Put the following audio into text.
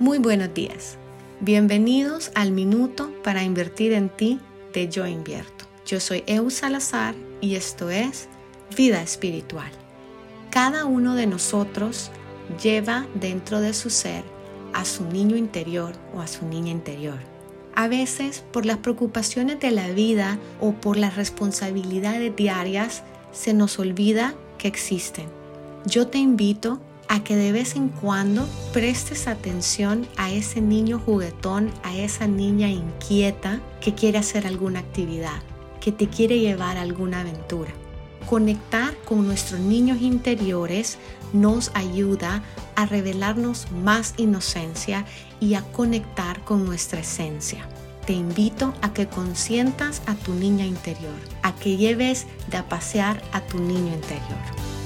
Muy buenos días. Bienvenidos al Minuto para Invertir en Ti de Yo Invierto. Yo soy Eu Salazar y esto es Vida Espiritual. Cada uno de nosotros lleva dentro de su ser a su niño interior o a su niña interior. A veces por las preocupaciones de la vida o por las responsabilidades diarias se nos olvida que existen. Yo te invito a que de vez en cuando prestes atención a ese niño juguetón, a esa niña inquieta que quiere hacer alguna actividad, que te quiere llevar a alguna aventura. Conectar con nuestros niños interiores nos ayuda a revelarnos más inocencia y a conectar con nuestra esencia. Te invito a que consientas a tu niña interior, a que lleves de a pasear a tu niño interior.